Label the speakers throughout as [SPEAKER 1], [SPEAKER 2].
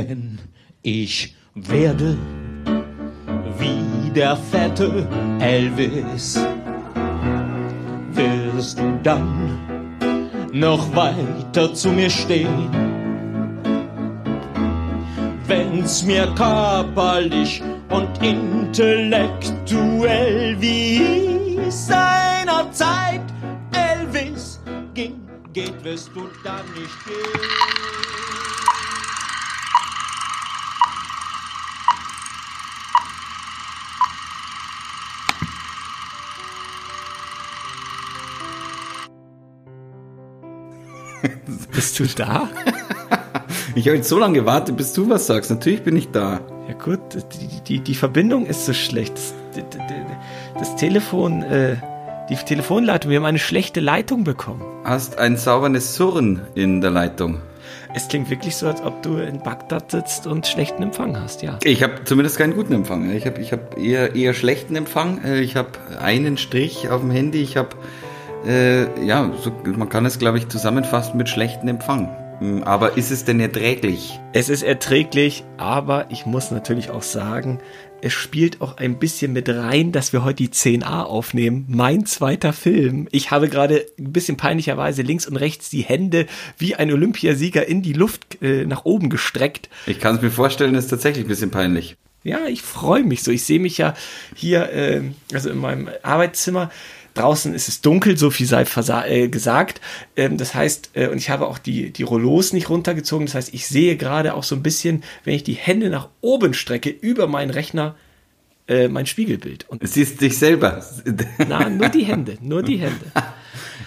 [SPEAKER 1] wenn ich werde wie der fette Elvis, wirst du dann noch weiter zu mir stehen? Wenn's mir körperlich und intellektuell wie seiner Zeit Elvis ging, geht, wirst du dann nicht gehen.
[SPEAKER 2] Du da?
[SPEAKER 3] Ich habe jetzt so lange gewartet, bis du was sagst. Natürlich bin ich da.
[SPEAKER 2] Ja gut, die, die, die Verbindung ist so schlecht. Das, das, Telefon, äh, die Telefonleitung, wir haben eine schlechte Leitung bekommen.
[SPEAKER 3] Hast ein saubernes Surren in der Leitung.
[SPEAKER 2] Es klingt wirklich so, als ob du in Bagdad sitzt und schlechten Empfang hast, ja.
[SPEAKER 3] Ich habe zumindest keinen guten Empfang. Ich habe ich hab eher, eher schlechten Empfang. Ich habe einen Strich auf dem Handy. Ich habe, äh, ja, so, man kann es, glaube ich, zusammenfassen mit schlechten Empfang. Hm, Aber ist es denn erträglich?
[SPEAKER 2] Es ist erträglich, aber ich muss natürlich auch sagen, es spielt auch ein bisschen mit rein, dass wir heute die 10a aufnehmen. Mein zweiter Film. Ich habe gerade ein bisschen peinlicherweise links und rechts die Hände wie ein Olympiasieger in die Luft äh, nach oben gestreckt.
[SPEAKER 3] Ich kann es mir vorstellen, es ist tatsächlich ein bisschen peinlich.
[SPEAKER 2] Ja, ich freue mich so. Ich sehe mich ja hier, äh, also in meinem Arbeitszimmer. Draußen ist es dunkel, so viel sei äh, gesagt. Ähm, das heißt, äh, und ich habe auch die, die Rollos nicht runtergezogen. Das heißt, ich sehe gerade auch so ein bisschen, wenn ich die Hände nach oben strecke, über meinen Rechner äh, mein Spiegelbild. Und
[SPEAKER 3] Siehst dich selber.
[SPEAKER 2] na, nur die Hände, nur die Hände.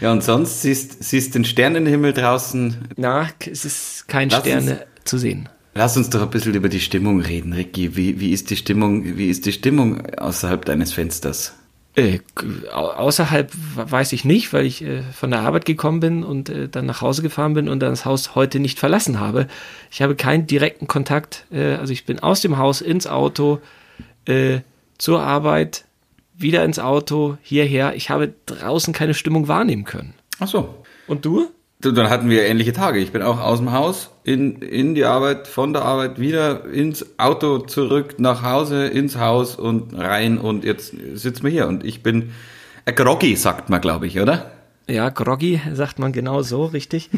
[SPEAKER 3] Ja, und sonst siehst, siehst den Sternenhimmel draußen.
[SPEAKER 2] Na, es ist kein
[SPEAKER 3] Lass
[SPEAKER 2] Sterne zu sehen.
[SPEAKER 3] Lass uns doch ein bisschen über die Stimmung reden, Ricky. Wie, wie ist die Stimmung, wie ist die Stimmung außerhalb deines Fensters?
[SPEAKER 2] Äh, außerhalb weiß ich nicht, weil ich äh, von der Arbeit gekommen bin und äh, dann nach Hause gefahren bin und dann das Haus heute nicht verlassen habe. Ich habe keinen direkten Kontakt. Äh, also ich bin aus dem Haus ins Auto, äh, zur Arbeit, wieder ins Auto, hierher. Ich habe draußen keine Stimmung wahrnehmen können.
[SPEAKER 3] Ach so.
[SPEAKER 2] Und du?
[SPEAKER 3] Dann hatten wir ähnliche Tage. Ich bin auch aus dem Haus, in, in die Arbeit, von der Arbeit wieder ins Auto zurück, nach Hause, ins Haus und rein und jetzt sitzen wir hier und ich bin äh, groggy, sagt man, glaube ich, oder?
[SPEAKER 2] Ja, groggy sagt man genau so, richtig.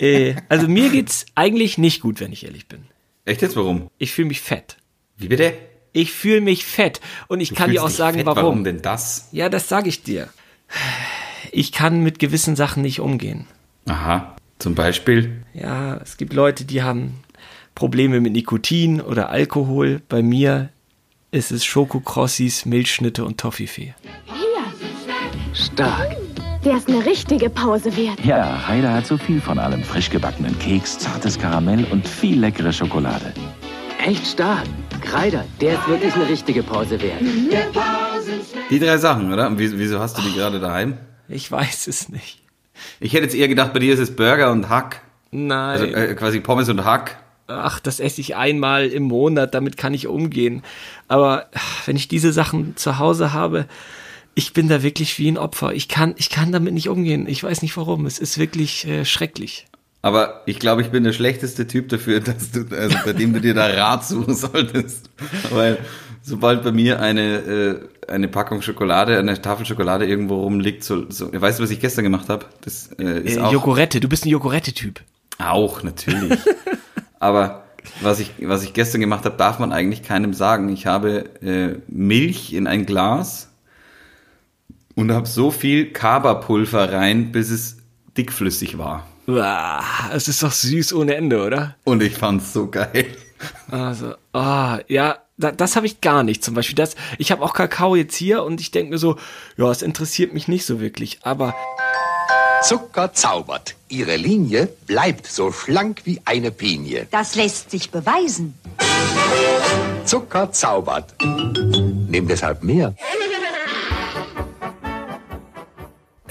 [SPEAKER 2] äh, also mir geht's eigentlich nicht gut, wenn ich ehrlich bin.
[SPEAKER 3] Echt jetzt, warum?
[SPEAKER 2] Ich fühle mich fett.
[SPEAKER 3] Wie bitte?
[SPEAKER 2] Ich fühle mich fett und ich
[SPEAKER 3] Du
[SPEAKER 2] kann dir auch sagen,
[SPEAKER 3] fett,
[SPEAKER 2] warum.
[SPEAKER 3] Warum denn das?
[SPEAKER 2] Ja, das sage ich dir. Ich kann mit gewissen Sachen nicht umgehen.
[SPEAKER 3] Aha, zum Beispiel.
[SPEAKER 2] Ja, es gibt Leute, die haben Probleme mit Nikotin oder Alkohol. Bei mir ist es Schokokrossis, Milchschnitte und Toffifee.
[SPEAKER 4] Stark.
[SPEAKER 5] Der ist eine richtige Pause wert.
[SPEAKER 4] Ja, Heider hat so viel von allem. Frisch gebackenen Keks, zartes Karamell und viel leckere Schokolade.
[SPEAKER 6] Echt stark. Kreider, der ist wirklich eine richtige Pause wert.
[SPEAKER 3] Die drei Sachen, oder? Und wieso, wieso hast du die gerade daheim?
[SPEAKER 2] Ich weiß es nicht.
[SPEAKER 3] Ich hätte jetzt eher gedacht, bei dir ist es Burger und Hack.
[SPEAKER 2] Nein.
[SPEAKER 3] Also äh, quasi Pommes und Hack.
[SPEAKER 2] Ach, das esse ich einmal im Monat, damit kann ich umgehen. Aber wenn ich diese Sachen zu Hause habe, ich bin da wirklich wie ein Opfer. Ich kann, ich kann damit nicht umgehen. Ich weiß nicht warum. Es ist wirklich äh, schrecklich.
[SPEAKER 3] Aber ich glaube, ich bin der schlechteste Typ dafür, dass du, also bei dem du dir da Rat suchen solltest. Weil sobald bei mir eine, äh, eine Packung Schokolade, eine Tafel Schokolade irgendwo rumliegt, so, so weißt du, was ich gestern gemacht habe? Das äh, ist
[SPEAKER 2] Äh,
[SPEAKER 3] auch,
[SPEAKER 2] Jogurette, du bist ein Jogurette-Typ.
[SPEAKER 3] auch natürlich. Aber was ich, was ich gestern gemacht habe, darf man eigentlich keinem sagen. Ich habe äh, Milch in ein Glas und habe so viel Kaba-Pulver rein, bis es dickflüssig war.
[SPEAKER 2] Es ist doch süß ohne Ende, oder?
[SPEAKER 3] Und ich fand's so geil.
[SPEAKER 2] Also, ah, ja, da, das habe ich gar nicht. Zum Beispiel das, ich habe auch Kakao jetzt hier und ich denke mir so, ja, es interessiert mich nicht so wirklich. Aber
[SPEAKER 7] Zucker zaubert. Ihre Linie bleibt so schlank wie eine Pinie.
[SPEAKER 8] Das lässt sich beweisen.
[SPEAKER 7] Zucker zaubert. Nehm deshalb mehr.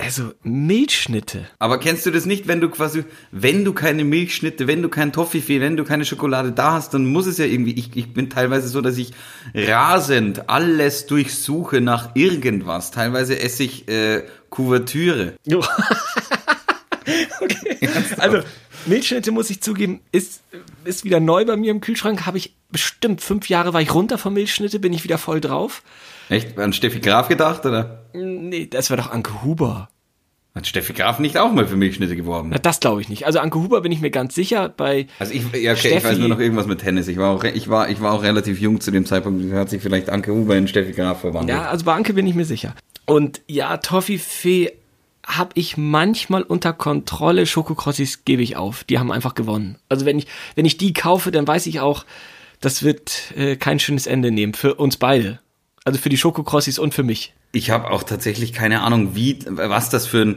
[SPEAKER 2] Also Milchschnitte.
[SPEAKER 3] Aber kennst du das nicht, wenn du quasi, wenn du keine Milchschnitte, wenn du kein Toffifee, wenn du keine Schokolade da hast, dann muss es ja irgendwie, ich, ich bin teilweise so, dass ich rasend alles durchsuche nach irgendwas. Teilweise esse ich äh, Kuvertüre.
[SPEAKER 2] okay. Also Milchschnitte, muss ich zugeben, ist, ist wieder neu bei mir im Kühlschrank. Habe ich bestimmt fünf Jahre war ich runter von Milchschnitte, bin ich wieder voll drauf.
[SPEAKER 3] Echt? An Steffi Graf gedacht, oder?
[SPEAKER 2] Nee, das war doch Anke Huber.
[SPEAKER 3] Hat Steffi Graf nicht auch mal für Milchschnitte geworben?
[SPEAKER 2] Na, das glaube ich nicht. Also Anke Huber bin ich mir ganz sicher. Bei
[SPEAKER 3] Also ich, ja, okay, ich weiß nur noch irgendwas mit Tennis. Ich war, auch, ich, war, ich war auch relativ jung zu dem Zeitpunkt. Hat sich vielleicht Anke Huber in Steffi Graf verwandelt.
[SPEAKER 2] Ja, also bei Anke bin ich mir sicher. Und ja, Toffifee habe ich manchmal unter Kontrolle. Schokokrossis gebe ich auf. Die haben einfach gewonnen. Also wenn ich, wenn ich die kaufe, dann weiß ich auch, das wird äh, kein schönes Ende nehmen. Für uns beide. Also für die Schokokrossis und für mich.
[SPEAKER 3] Ich habe auch tatsächlich keine Ahnung, wie, was das für ein,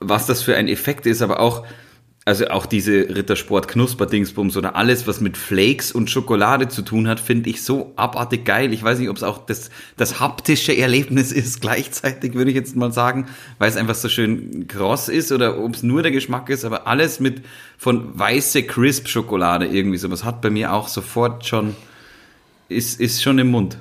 [SPEAKER 3] was das für ein Effekt ist, aber auch, also auch diese Rittersport Knusperdingsbums oder alles, was mit Flakes und Schokolade zu tun hat, finde ich so abartig geil. Ich weiß nicht, ob es auch das, das haptische Erlebnis ist, gleichzeitig würde ich jetzt mal sagen, weil es einfach so schön kross ist oder ob es nur der Geschmack ist, aber alles mit von weiße Crisp Schokolade irgendwie sowas hat bei mir auch sofort schon, ist, ist schon im Mund.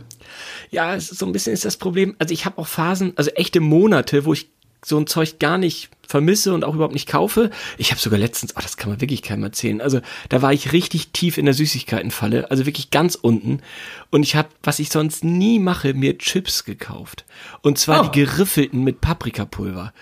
[SPEAKER 2] Ja, so ein bisschen ist das Problem. Also ich habe auch Phasen, also echte Monate, wo ich so ein Zeug gar nicht vermisse und auch überhaupt nicht kaufe. Ich habe sogar letztens, oh, das kann man wirklich keinem erzählen. Also da war ich richtig tief in der Süßigkeitenfalle, also wirklich ganz unten. Und ich habe, was ich sonst nie mache, mir Chips gekauft. Und zwar
[SPEAKER 3] Oh.
[SPEAKER 2] die geriffelten mit Paprikapulver.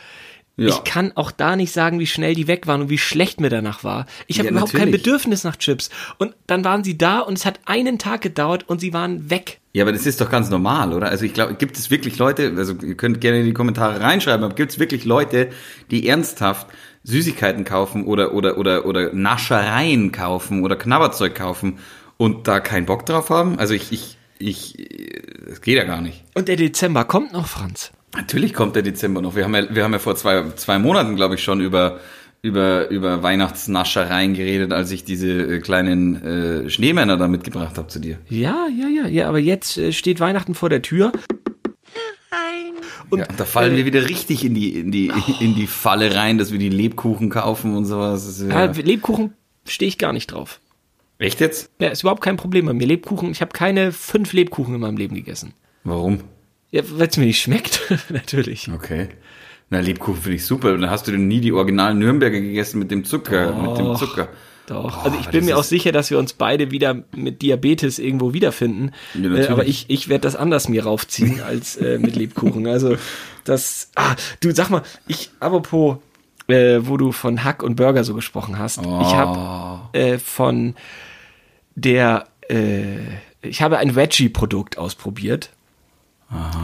[SPEAKER 3] Ja.
[SPEAKER 2] Ich kann auch da nicht sagen, wie schnell die weg waren und wie schlecht mir danach war. Ich habe
[SPEAKER 3] Ja,
[SPEAKER 2] überhaupt kein
[SPEAKER 3] natürlich.
[SPEAKER 2] Bedürfnis nach Chips. Und dann waren sie da und es hat einen Tag gedauert und sie waren weg.
[SPEAKER 3] Ja, aber das ist doch ganz normal, oder? Also ich glaube, gibt es wirklich Leute, also ihr könnt gerne in die Kommentare reinschreiben, aber gibt es wirklich Leute, die ernsthaft Süßigkeiten kaufen oder oder oder oder Naschereien kaufen oder Knabberzeug kaufen und da keinen Bock drauf haben? Also ich ich ich das geht ja gar nicht.
[SPEAKER 2] Und der Dezember kommt noch, Franz.
[SPEAKER 3] Natürlich kommt der Dezember noch. Wir haben ja wir haben ja vor zwei zwei Monaten, glaube ich, schon über über über Weihnachtsnaschereien geredet, als ich diese äh, kleinen äh, Schneemänner da mitgebracht habe zu dir.
[SPEAKER 2] Ja, ja, ja, ja, aber jetzt äh, steht Weihnachten vor der Tür. Und
[SPEAKER 3] ja, da fallen wir wieder richtig in die, in die, in die Falle rein, dass wir die Lebkuchen kaufen und sowas.
[SPEAKER 2] Ja.
[SPEAKER 3] ja,
[SPEAKER 2] Lebkuchen stehe ich gar nicht drauf.
[SPEAKER 3] echt jetzt?
[SPEAKER 2] Ja, ist überhaupt kein Problem bei mir. Lebkuchen, ich habe keine fünf Lebkuchen in meinem Leben gegessen.
[SPEAKER 3] Warum?
[SPEAKER 2] Ja, weil es mir nicht schmeckt, natürlich.
[SPEAKER 3] Okay. Na, Lebkuchen finde ich super. Dann hast du denn nie die originalen Nürnberger gegessen mit dem Zucker, mit dem
[SPEAKER 2] Doch.
[SPEAKER 3] Zucker.
[SPEAKER 2] Doch.
[SPEAKER 3] Boah,
[SPEAKER 2] also ich bin mir auch sicher, dass wir uns beide wieder mit Diabetes irgendwo wiederfinden.
[SPEAKER 3] Ja,
[SPEAKER 2] äh, aber ich, ich werde das anders mir raufziehen als äh, mit Lebkuchen. Also das. Ah, du sag mal, ich, apropos, äh, wo du von Hack und Burger so gesprochen hast, ich
[SPEAKER 3] Oh.
[SPEAKER 2] habe äh, von der, äh, ich habe ein Veggie-Produkt ausprobiert.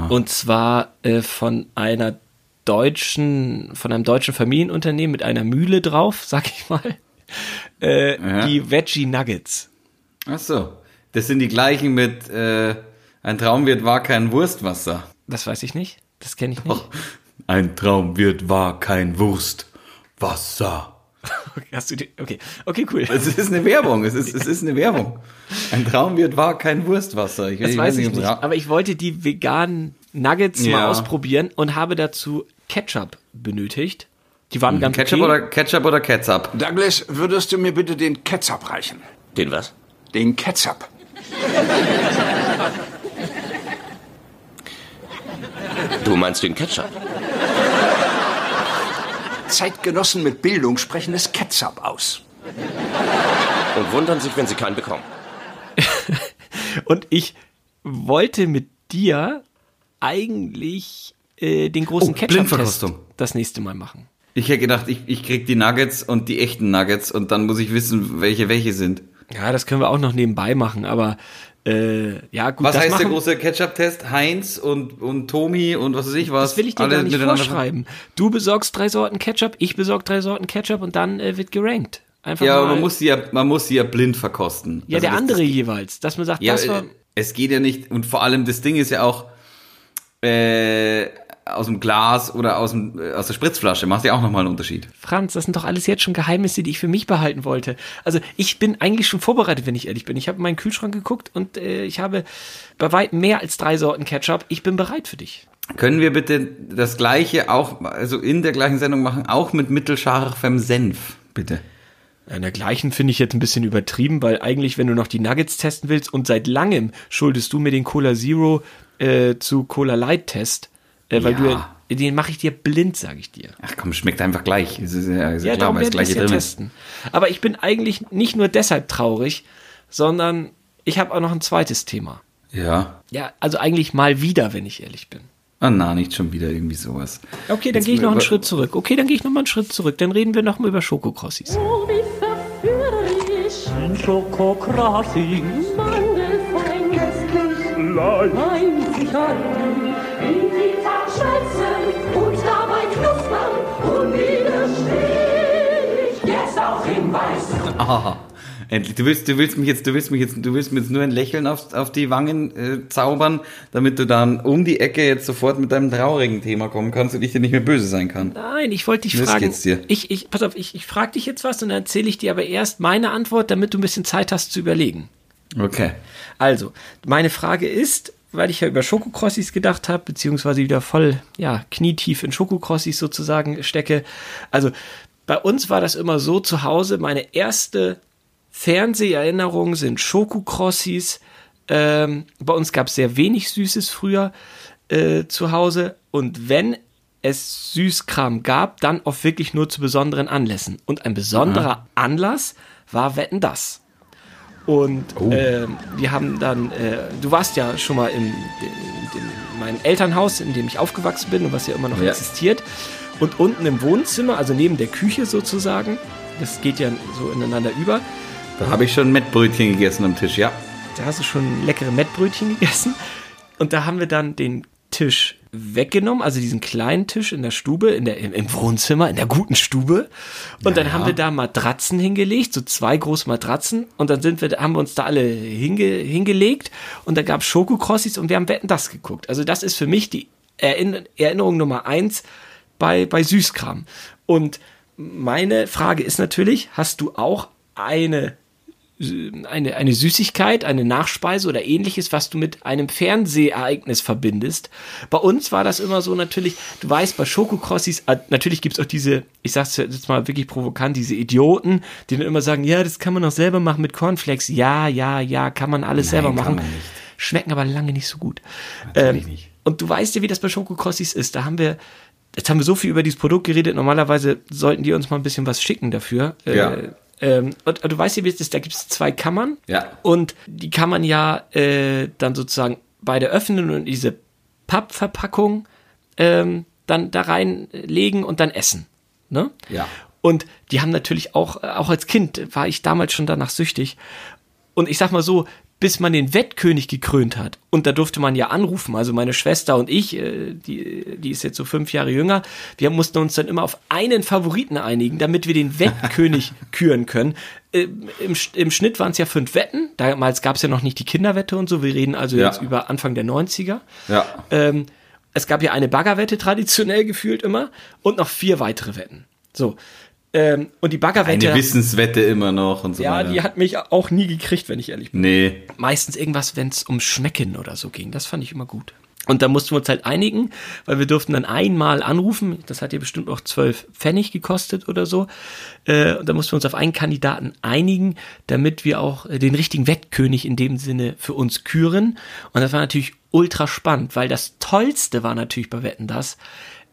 [SPEAKER 2] Und zwar äh, von einer deutschen, von einem deutschen Familienunternehmen mit einer Mühle drauf, sag ich mal. Äh,
[SPEAKER 3] Ja.
[SPEAKER 2] Die Veggie Nuggets.
[SPEAKER 3] Ach so. Das sind die gleichen mit, äh, ein Traumwirt war kein Wurstwasser.
[SPEAKER 2] Das weiß ich nicht. Das kenne ich nicht.
[SPEAKER 3] Ein Traumwirt war kein Wurstwasser.
[SPEAKER 2] Okay, hast du die? Okay, okay, cool.
[SPEAKER 3] Es ist eine Werbung. Es ist, es ist eine Werbung. Ein Traumwirt war kein Wurstwasser. Ich,
[SPEAKER 2] Das weiß ich
[SPEAKER 3] ob's
[SPEAKER 2] nicht. Aber ich wollte die veganen Nuggets mal
[SPEAKER 3] Ja.
[SPEAKER 2] ausprobieren und habe dazu Ketchup benötigt. Die waren ganz
[SPEAKER 3] Hm, Ketchup
[SPEAKER 2] okay.
[SPEAKER 3] oder Ketchup oder Ketchup?
[SPEAKER 9] Douglas, würdest du mir bitte den Ketchup reichen?
[SPEAKER 6] Den was?
[SPEAKER 9] Den Ketchup.
[SPEAKER 6] Du meinst den Ketchup?
[SPEAKER 9] Zeitgenossen mit Bildung sprechen es Ketchup aus.
[SPEAKER 6] Und wundern sich, wenn sie keinen bekommen.
[SPEAKER 2] Und ich wollte mit dir eigentlich äh, den großen
[SPEAKER 3] Oh,
[SPEAKER 2] Ketchup-Test das nächste Mal machen.
[SPEAKER 3] Ich hätte gedacht, ich, ich krieg die Nuggets und die echten Nuggets und dann muss ich wissen, welche welche sind.
[SPEAKER 2] Ja, das können wir auch noch nebenbei machen, aber äh, ja, gut,
[SPEAKER 3] Was heißt der
[SPEAKER 2] machen,
[SPEAKER 3] große Ketchup-Test? Heinz und, und Tomi und was weiß ich was?
[SPEAKER 2] Das will ich dir gar nicht vorschreiben. Du besorgst drei Sorten Ketchup, ich besorg drei Sorten Ketchup und dann äh, wird gerankt. Einfach
[SPEAKER 3] Ja, aber man muss sie ja, man muss sie ja blind verkosten.
[SPEAKER 2] ja,
[SPEAKER 3] Also
[SPEAKER 2] der
[SPEAKER 3] das-
[SPEAKER 2] andere
[SPEAKER 3] das,
[SPEAKER 2] jeweils, dass man sagt,
[SPEAKER 3] Ja,
[SPEAKER 2] das war,
[SPEAKER 3] äh, es geht ja nicht, und vor allem das Ding ist ja auch, äh, aus dem Glas oder aus, dem, äh, aus der Spritzflasche macht ja auch nochmal einen Unterschied.
[SPEAKER 2] Franz, das sind doch alles jetzt schon Geheimnisse, die ich für mich behalten wollte. Also ich bin eigentlich schon vorbereitet, wenn ich ehrlich bin. Ich habe in meinen Kühlschrank geguckt und äh, ich habe bei weitem mehr als drei Sorten Ketchup. Ich bin bereit für dich.
[SPEAKER 3] Können wir bitte das gleiche auch, also in der gleichen Sendung machen, auch mit mittelscharfem Senf, bitte?
[SPEAKER 2] In der gleichen finde ich jetzt ein bisschen übertrieben, weil eigentlich, wenn du noch die Nuggets testen willst und seit langem schuldest du mir den Cola Zero äh, zu Cola Light Test, äh, weil
[SPEAKER 3] Ja.
[SPEAKER 2] du Den mache ich dir blind, sage ich dir.
[SPEAKER 3] Ach komm, schmeckt einfach gleich. Ist, ist, ja, ist ja, klar, weil das gleiche drin ist.
[SPEAKER 2] Aber ich bin eigentlich nicht nur deshalb traurig, sondern ich habe auch noch ein zweites Thema.
[SPEAKER 3] Ja.
[SPEAKER 2] Ja, also eigentlich mal wieder, wenn ich ehrlich bin.
[SPEAKER 3] Ah, na, nicht schon wieder irgendwie sowas.
[SPEAKER 2] Okay, dann gehe ich noch einen Schritt zurück. Okay, dann gehe ich noch mal einen Schritt zurück. Dann reden wir noch mal über Schokokrossis.
[SPEAKER 10] Oh, wie verführerisch sind Schokokrassis. Mandelfein köstlich, einzig halten.
[SPEAKER 3] Aha. Endlich. Du willst, du willst mich jetzt, du willst mich jetzt, du willst mir jetzt nur ein Lächeln auf, auf die Wangen äh, zaubern, damit du dann um die Ecke jetzt sofort mit deinem traurigen Thema kommen kannst und ich dir nicht mehr böse sein kann.
[SPEAKER 2] Nein, ich wollte dich
[SPEAKER 3] Los
[SPEAKER 2] fragen.
[SPEAKER 3] geht's dir.
[SPEAKER 2] Ich, ich, pass auf, ich, ich frage dich jetzt was und dann erzähle ich dir aber erst meine Antwort, damit du ein bisschen Zeit hast zu überlegen.
[SPEAKER 3] Okay.
[SPEAKER 2] Also, meine Frage ist, weil ich ja über Schokokrossis gedacht habe, beziehungsweise wieder voll, ja, knietief in Schokokrossis sozusagen stecke. Also, bei uns war das immer so zu Hause, meine erste Fernseherinnerung sind Schokokrossis. Ähm, bei uns gab es sehr wenig Süßes früher äh, zu Hause. Und wenn es Süßkram gab, dann oft wirklich nur zu besonderen Anlässen. Und ein besonderer Anlass war Wetten das. Und ähm, wir haben dann, äh, du warst ja schon mal in, in, in meinem Elternhaus, in dem ich aufgewachsen bin und was ja immer noch
[SPEAKER 3] Ja.
[SPEAKER 2] existiert. Und unten im Wohnzimmer, also neben der Küche sozusagen, das geht ja so ineinander über,
[SPEAKER 3] Da habe ich schon Mettbrötchen gegessen am Tisch, ja.
[SPEAKER 2] da hast du schon leckere Mettbrötchen gegessen. Und da haben wir dann den Tisch weggenommen, also diesen kleinen Tisch in der Stube, in der, im, im Wohnzimmer, in der guten Stube. Und dann haben wir da Matratzen hingelegt, so zwei große Matratzen. Und dann sind wir, haben wir uns da alle hinge, hingelegt. Und da gab es Schokokrossis und wir haben Wetten das geguckt. Also das ist für mich die Erinn Erinnerung Nummer eins bei, bei Süßkram. Und meine Frage ist natürlich, hast du auch eine eine, eine Süßigkeit, eine Nachspeise oder ähnliches, was du mit einem Fernsehereignis verbindest. Bei uns war das immer so natürlich, du weißt, bei Schokokrossis, äh, natürlich gibt's auch diese, ich sag's jetzt mal wirklich provokant, diese Idioten, die dann immer sagen, ja, das kann man auch selber machen mit Cornflakes. Ja, ja, ja, kann man alles selber
[SPEAKER 3] kann
[SPEAKER 2] machen. Schmecken aber lange nicht so gut. Ähm,
[SPEAKER 3] nicht.
[SPEAKER 2] Und du weißt ja, wie das bei Schokokrossis ist. Da haben wir, jetzt haben wir so viel über dieses Produkt geredet. Normalerweise sollten die uns mal ein bisschen was schicken dafür.
[SPEAKER 3] Ja.
[SPEAKER 2] Äh, ähm, und, und du weißt ja, wie es ist. Da gibt es zwei Kammern.
[SPEAKER 3] Ja.
[SPEAKER 2] Und die kann man ja äh, dann sozusagen beide öffnen und diese Pappverpackung ähm, dann da reinlegen und dann essen. Ne?
[SPEAKER 3] Ja.
[SPEAKER 2] Und die haben natürlich auch, äh, auch als Kind war ich damals schon danach süchtig. Und ich sag mal so, bis man den Wettkönig gekrönt hat, und da durfte man ja anrufen, also meine Schwester und ich, äh, die, die ist jetzt so fünf Jahre jünger, wir mussten uns dann immer auf einen Favoriten einigen, damit wir den Wettkönig küren können. Äh, Im, Im Schnitt waren es ja fünf Wetten, damals gab es ja noch nicht die Kinderwette und so, wir reden also
[SPEAKER 3] Ja.
[SPEAKER 2] jetzt über Anfang der 90er.
[SPEAKER 3] Ja.
[SPEAKER 2] Ähm, es gab ja eine Baggerwette traditionell gefühlt immer und noch vier weitere Wetten. So. Ähm, und die Baggerwette.
[SPEAKER 3] Eine Wissenswette immer noch und so
[SPEAKER 2] ja,
[SPEAKER 3] weiter.
[SPEAKER 2] die hat mich auch nie gekriegt, wenn ich ehrlich bin.
[SPEAKER 3] nee.
[SPEAKER 2] Meistens irgendwas, wenn es um Schmecken oder so ging. Das fand ich immer gut. Und da mussten wir uns halt einigen, weil wir durften dann einmal anrufen. Das hat ja bestimmt auch zwölf Pfennig gekostet oder so. Äh, und da mussten wir uns auf einen Kandidaten einigen, damit wir auch äh, den richtigen Wettkönig in dem Sinne für uns küren. Und das war natürlich ultra spannend, weil das Tollste war natürlich bei Wetten das,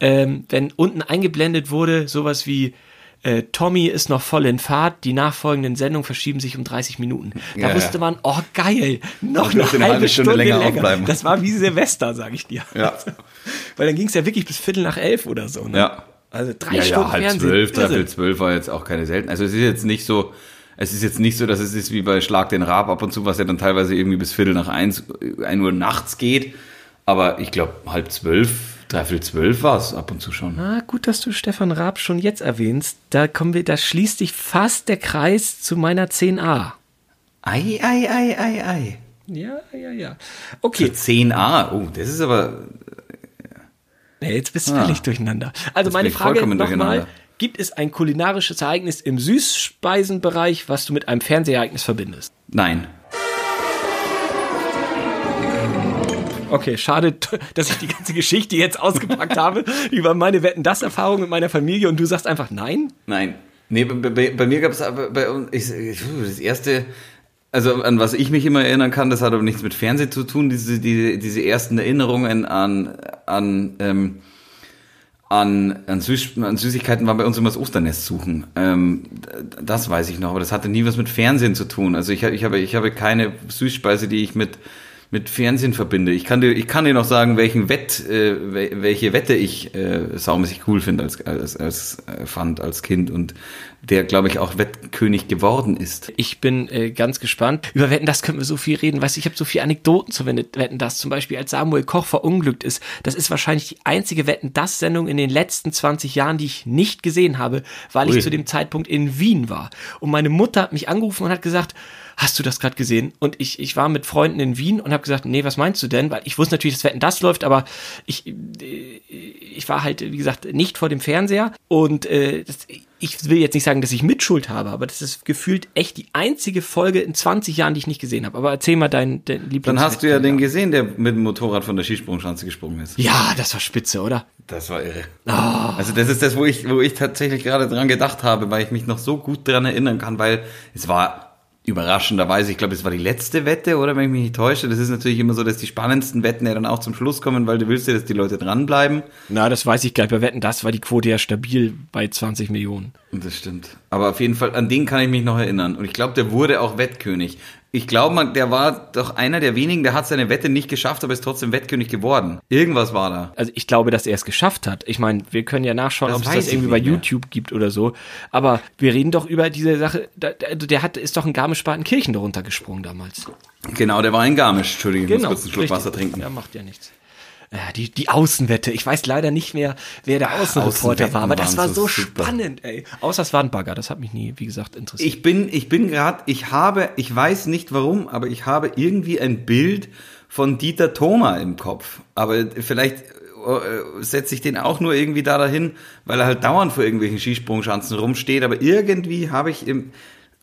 [SPEAKER 2] ähm, wenn unten eingeblendet wurde, sowas wie äh, Tommy ist noch voll in Fahrt, die nachfolgenden Sendungen verschieben sich um 30 Minuten. Da
[SPEAKER 3] Ja,
[SPEAKER 2] wusste
[SPEAKER 3] ja.
[SPEAKER 2] man, oh geil, noch eine
[SPEAKER 3] durfte
[SPEAKER 2] halbe, Stunde, länger.
[SPEAKER 3] aufbleiben.
[SPEAKER 2] Das war wie Silvester, sag ich dir.
[SPEAKER 3] Ja.
[SPEAKER 2] Weil dann ging es ja wirklich bis Viertel nach elf oder so. Ne?
[SPEAKER 3] Ja.
[SPEAKER 2] Also drei
[SPEAKER 3] ja,
[SPEAKER 2] Stunden
[SPEAKER 3] ja, halb
[SPEAKER 2] Fernsehen.
[SPEAKER 3] zwölf, dreiviertel zwölf war jetzt auch keine selten. Also es ist jetzt nicht so, es ist jetzt nicht so, dass es ist wie bei Schlag den Raab ab und zu, was ja dann teilweise irgendwie bis Viertel nach eins, ein Uhr nachts geht. Aber ich glaube, halb zwölf, dreiviertel zwölf war es ab und zu schon.
[SPEAKER 2] Ah, gut, dass du Stefan Raab schon jetzt erwähnst. Da kommen wir, da schließt sich fast der Kreis zu meiner 10a.
[SPEAKER 3] Ei, ei, ei, ei, ei.
[SPEAKER 2] Ja, ja, ja.
[SPEAKER 3] Für
[SPEAKER 2] Okay,
[SPEAKER 3] 10a, oh, das ist aber,
[SPEAKER 2] nee, jetzt bist du
[SPEAKER 3] Ah.
[SPEAKER 2] völlig durcheinander. Also meine Frage nochmal. Gibt es ein kulinarisches Ereignis im Süßspeisenbereich, was du mit einem Fernsehereignis verbindest?
[SPEAKER 3] nein.
[SPEAKER 2] Okay, schade, dass ich die ganze Geschichte jetzt ausgepackt habe über meine Wetten das Erfahrung mit meiner Familie und du sagst einfach nein?
[SPEAKER 3] Nein. Nee, bei, bei, bei mir gab es aber bei uns, das erste, also an was ich mich immer erinnern kann, das hat aber nichts mit Fernsehen zu tun, diese, die, diese ersten Erinnerungen an, an ähm, an, an, Süß, an Süßigkeiten war bei uns immer das Osternest suchen. Ähm, das weiß ich noch, aber das hatte nie was mit Fernsehen zu tun. Also ich, ich, habe, ich habe keine Süßspeise, die ich mit mit Fernsehen verbinde. Ich kann dir, ich kann dir noch sagen, welchen Wett, äh, welche Wette ich äh, saumäßig cool finde als, als, als äh, fand als Kind und der, glaube ich, auch Wettkönig geworden ist.
[SPEAKER 2] Ich bin äh, ganz gespannt. Über Wetten, das können wir so viel reden. Weißt du, ich habe so viele Anekdoten zu Wetten, das. Zum Beispiel, als Samuel Koch verunglückt ist. Das ist wahrscheinlich die einzige Wetten, das Sendung in den letzten 20 Jahren, die ich nicht gesehen habe, weil Ui. ich zu dem Zeitpunkt in Wien war. Und meine Mutter hat mich angerufen und hat gesagt, hast du das gerade gesehen? Und ich, ich war mit Freunden in Wien und habe gesagt, nee, was meinst du denn? Weil ich wusste natürlich, dass Wetten das läuft, aber ich, äh, ich war halt, wie gesagt, nicht vor dem Fernseher und äh, das, ich will jetzt nicht sagen, dass ich Mitschuld habe, aber das ist gefühlt echt die einzige Folge in 20 Jahren, die ich nicht gesehen habe. Aber erzähl mal deinen, deinen
[SPEAKER 3] Lieblings. Dann hast du ja den gesehen, der mit dem Motorrad von der Skisprungschanze gesprungen ist.
[SPEAKER 2] Ja, das war spitze, oder?
[SPEAKER 3] Das war irre. Oh. Also das ist das, wo ich, wo ich tatsächlich gerade dran gedacht habe, weil ich mich noch so gut dran erinnern kann, weil es war überraschenderweise, ich glaube, es war die letzte Wette, oder wenn ich mich nicht täusche. Das ist natürlich immer so, dass die spannendsten Wetten ja dann auch zum Schluss kommen, weil du willst ja, dass die Leute dranbleiben.
[SPEAKER 2] Na, das weiß ich gar nicht. Bei Wetten, das war die Quote ja stabil bei 20 Millionen.
[SPEAKER 3] Das stimmt. Aber auf jeden Fall, an den kann ich mich noch erinnern. Und ich glaube, der wurde auch Wettkönig. Ich glaube, der war doch einer der wenigen, der hat seine Wette nicht geschafft, aber ist trotzdem Wettkönig geworden. Irgendwas war da.
[SPEAKER 2] Also ich glaube, dass er es geschafft hat. Ich meine, wir können ja nachschauen, ob es das irgendwie bei YouTube gibt oder so. Aber wir reden doch über diese Sache. Also der hat, ist doch in Garmisch-Partenkirchen darunter gesprungen damals.
[SPEAKER 3] Genau, der war in Garmisch. Entschuldigung, ich genau, muss kurz einen Schluck richtig. Wasser trinken.
[SPEAKER 2] Ja, macht ja nichts. Ja, die, die Außenwette. Ich weiß leider nicht mehr, wer der Außenreporter war, aber das war so, so spannend, ey. Außer es war ein Bagger, das hat mich nie, wie gesagt, interessiert.
[SPEAKER 3] Ich bin, ich bin gerade, ich habe, ich weiß nicht warum, aber ich habe irgendwie ein Bild von Dieter Thoma im Kopf. Aber vielleicht äh, setze ich den auch nur irgendwie da dahin, weil er halt dauernd vor irgendwelchen Skisprungschanzen rumsteht, aber irgendwie habe ich im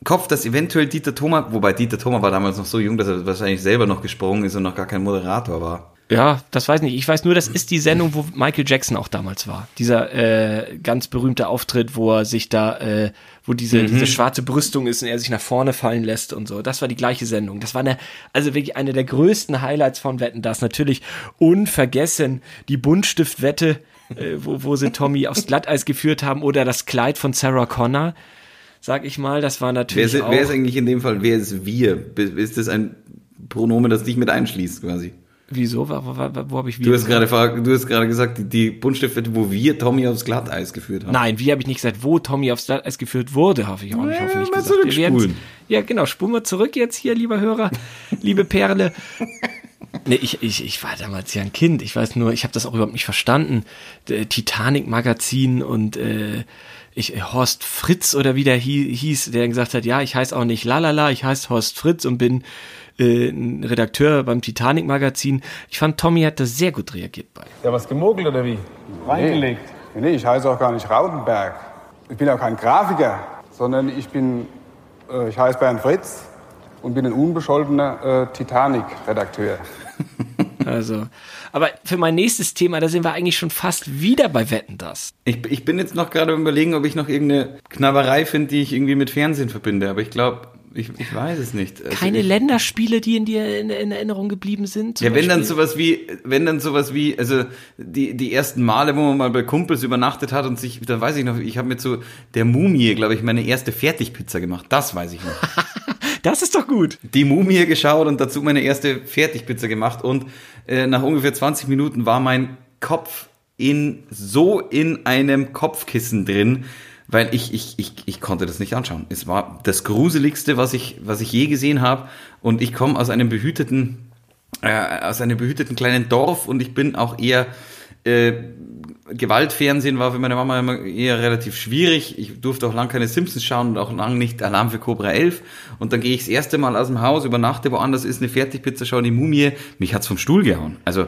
[SPEAKER 3] Kopf, dass eventuell Dieter Thoma, wobei Dieter Thoma war damals noch so jung, dass er wahrscheinlich selber noch gesprungen ist und noch gar kein Moderator war.
[SPEAKER 2] Ja, das weiß ich nicht. Ich weiß nur, das ist die Sendung, wo Michael Jackson auch damals war. Dieser äh, ganz berühmte Auftritt, wo er sich da, äh, wo diese, mhm. diese schwarze Brüstung ist und er sich nach vorne fallen lässt und so. Das war die gleiche Sendung. Das war eine, also wirklich eine der größten Highlights von Wetten. Das natürlich unvergessen die Buntstiftwette, äh, wo, wo sie Tommy aufs Glatteis geführt haben oder das Kleid von Sarah Connor. Sag ich mal, das war natürlich.
[SPEAKER 3] Wer ist, wer ist eigentlich in dem Fall, wer ist wir? Ist das ein Pronomen, das dich mit einschließt, quasi?
[SPEAKER 2] Wieso? Wo, wo, wo habe ich
[SPEAKER 3] wie? Du hast gerade du hast gerade gesagt, die, die Buntstifte, wo wir Tommy aufs Glatteis geführt haben.
[SPEAKER 2] Nein, wie habe ich nicht gesagt, wo Tommy aufs Glatteis geführt wurde, hoffe ich auch nicht. Ja, hoffe nicht gesagt. Wir ja, genau, spulen wir zurück jetzt hier, lieber Hörer, liebe Perle. Nee, ich, ich, ich war damals ja ein Kind. Ich weiß nur, ich habe das auch überhaupt nicht verstanden. Titanic-Magazin und äh, ich, Horst Fritz oder wie der hieß, der gesagt hat, ja, ich heiße auch nicht Lalala, ich heiße Horst Fritz und bin äh, ein Redakteur beim Titanic Magazin. Ich fand, Tommy hat da sehr gut reagiert bei.
[SPEAKER 11] Ja, was gemogelt oder wie? Reingelegt? Nee, nee, ich heiße auch gar nicht Rautenberg. Ich bin auch kein Grafiker, sondern ich bin, äh, ich heiße Bernd Fritz und bin ein unbescholtener äh, Titanic-Redakteur.
[SPEAKER 2] Also, aber für mein nächstes Thema, da sind wir eigentlich schon fast wieder bei Wetten das.
[SPEAKER 3] Ich, ich bin jetzt noch gerade überlegen, ob ich noch irgendeine Knabberei finde, die ich irgendwie mit Fernsehen verbinde. Aber ich glaube, ich, ich weiß es nicht.
[SPEAKER 2] Also Keine
[SPEAKER 3] ich,
[SPEAKER 2] Länderspiele, die in dir in, in Erinnerung geblieben sind?
[SPEAKER 3] Ja, wenn Beispiel? dann sowas wie, wenn dann sowas wie, also die, die ersten Male, wo man mal bei Kumpels übernachtet hat und sich, da weiß ich noch, ich habe mit so der Mumie, glaube ich, meine erste Fertigpizza gemacht. Das weiß ich noch.
[SPEAKER 2] das ist doch gut.
[SPEAKER 3] Die Mumie geschaut und dazu meine erste Fertigpizza gemacht und äh, nach ungefähr 20 Minuten war mein Kopf in so in einem Kopfkissen drin, weil ich, ich, ich, ich konnte das nicht anschauen. Es war das Gruseligste, was ich, was ich je gesehen habe. Und ich komme aus einem behüteten, äh, aus einem behüteten kleinen Dorf und ich bin auch eher äh, Gewaltfernsehen war für meine Mama immer eher relativ schwierig. Ich durfte auch lange keine Simpsons schauen und auch lange nicht Alarm für Cobra 11. Und dann gehe ich das erste Mal aus dem Haus, übernachte woanders, ist eine Fertigpizza, schaue die Mumie. Mich hat's vom Stuhl gehauen. Also,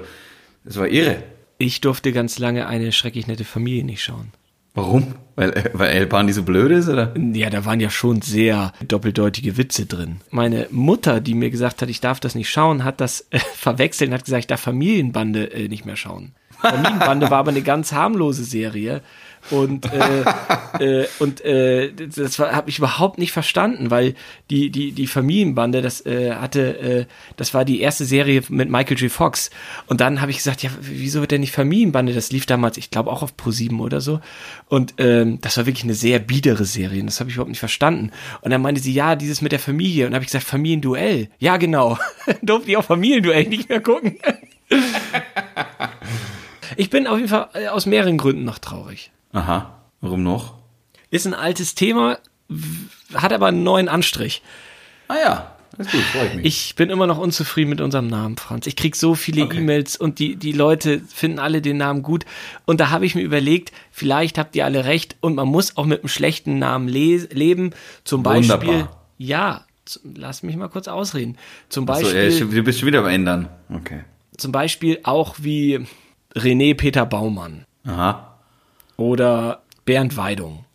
[SPEAKER 3] das war irre.
[SPEAKER 2] Ich durfte ganz lange eine schrecklich nette Familie nicht schauen.
[SPEAKER 3] Warum? Weil, weil El Bandi so blöd ist, oder?
[SPEAKER 2] Ja, da waren ja schon sehr doppeldeutige Witze drin. Meine Mutter, die mir gesagt hat, ich darf das nicht schauen, hat das äh, verwechselt und hat gesagt, ich darf Familienbande äh, nicht mehr schauen. Familienbande war aber eine ganz harmlose Serie, Und, äh, äh, und äh, das habe ich überhaupt nicht verstanden, weil die, die, die Familienbande, das äh, hatte, äh, das war die erste Serie mit Michael J. Fox. Und dann habe ich gesagt, ja, wieso wird der nicht Familienbande? Das lief damals, ich glaube, auch auf Pro7 oder so. Und ähm, das war wirklich eine sehr biedere Serie. Und das habe ich überhaupt nicht verstanden. Und dann meinte sie, ja, dieses mit der Familie. Und dann habe ich gesagt, Familienduell. Ja, genau. Durfte ich auch Familienduell nicht mehr gucken. ich bin auf jeden Fall äh, aus mehreren Gründen noch traurig.
[SPEAKER 3] Aha. Warum noch?
[SPEAKER 2] Ist ein altes Thema, hat aber einen neuen Anstrich.
[SPEAKER 3] Ah ja, das ist gut, freue ich mich.
[SPEAKER 2] Ich bin immer noch unzufrieden mit unserem Namen, Franz. Ich krieg so viele E-Mails und die, die Leute finden alle den Namen gut. Und da habe ich mir überlegt, vielleicht habt ihr alle recht und man muss auch mit einem schlechten Namen le leben. Zum Beispiel,
[SPEAKER 3] Wunderbar.
[SPEAKER 2] ja, zum, lass mich mal kurz ausreden. Zum
[SPEAKER 3] Achso,
[SPEAKER 2] Beispiel,
[SPEAKER 3] ja, schon- du bist schon wieder am Ändern. Okay.
[SPEAKER 2] zum Beispiel auch wie René Peter Baumann
[SPEAKER 3] Aha.
[SPEAKER 2] Oder Bernd Weidung.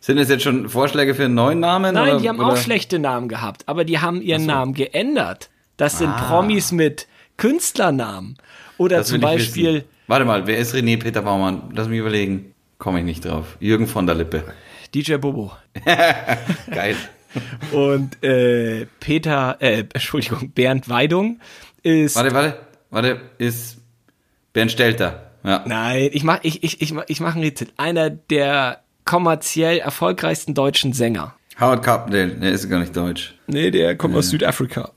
[SPEAKER 3] Sind das jetzt schon Vorschläge für einen neuen Namen?
[SPEAKER 2] Nein,
[SPEAKER 3] oder,
[SPEAKER 2] die haben
[SPEAKER 3] oder?
[SPEAKER 2] auch schlechte Namen gehabt, aber die haben ihren Namen geändert. Das sind
[SPEAKER 3] Ah.
[SPEAKER 2] Promis mit Künstlernamen. Oder
[SPEAKER 3] Das
[SPEAKER 2] zum Beispiel,
[SPEAKER 3] wissen. Warte mal, wer ist René Peter Baumann? Lass mich überlegen. Komme ich nicht drauf. Jürgen von der Lippe.
[SPEAKER 2] DJ Bobo.
[SPEAKER 3] Geil.
[SPEAKER 2] Und äh, Peter, äh, Entschuldigung, Bernd Weidung ist.
[SPEAKER 3] Warte, warte, warte, ist Bernd Stelter. Ja.
[SPEAKER 2] Nein, ich mach, ich, ich, ich, mach- ich mach ein Rätsel. Einer der kommerziell erfolgreichsten deutschen Sänger.
[SPEAKER 3] Howard Carpendale, der ist gar nicht deutsch.
[SPEAKER 2] Nee, der kommt aus Südafrika.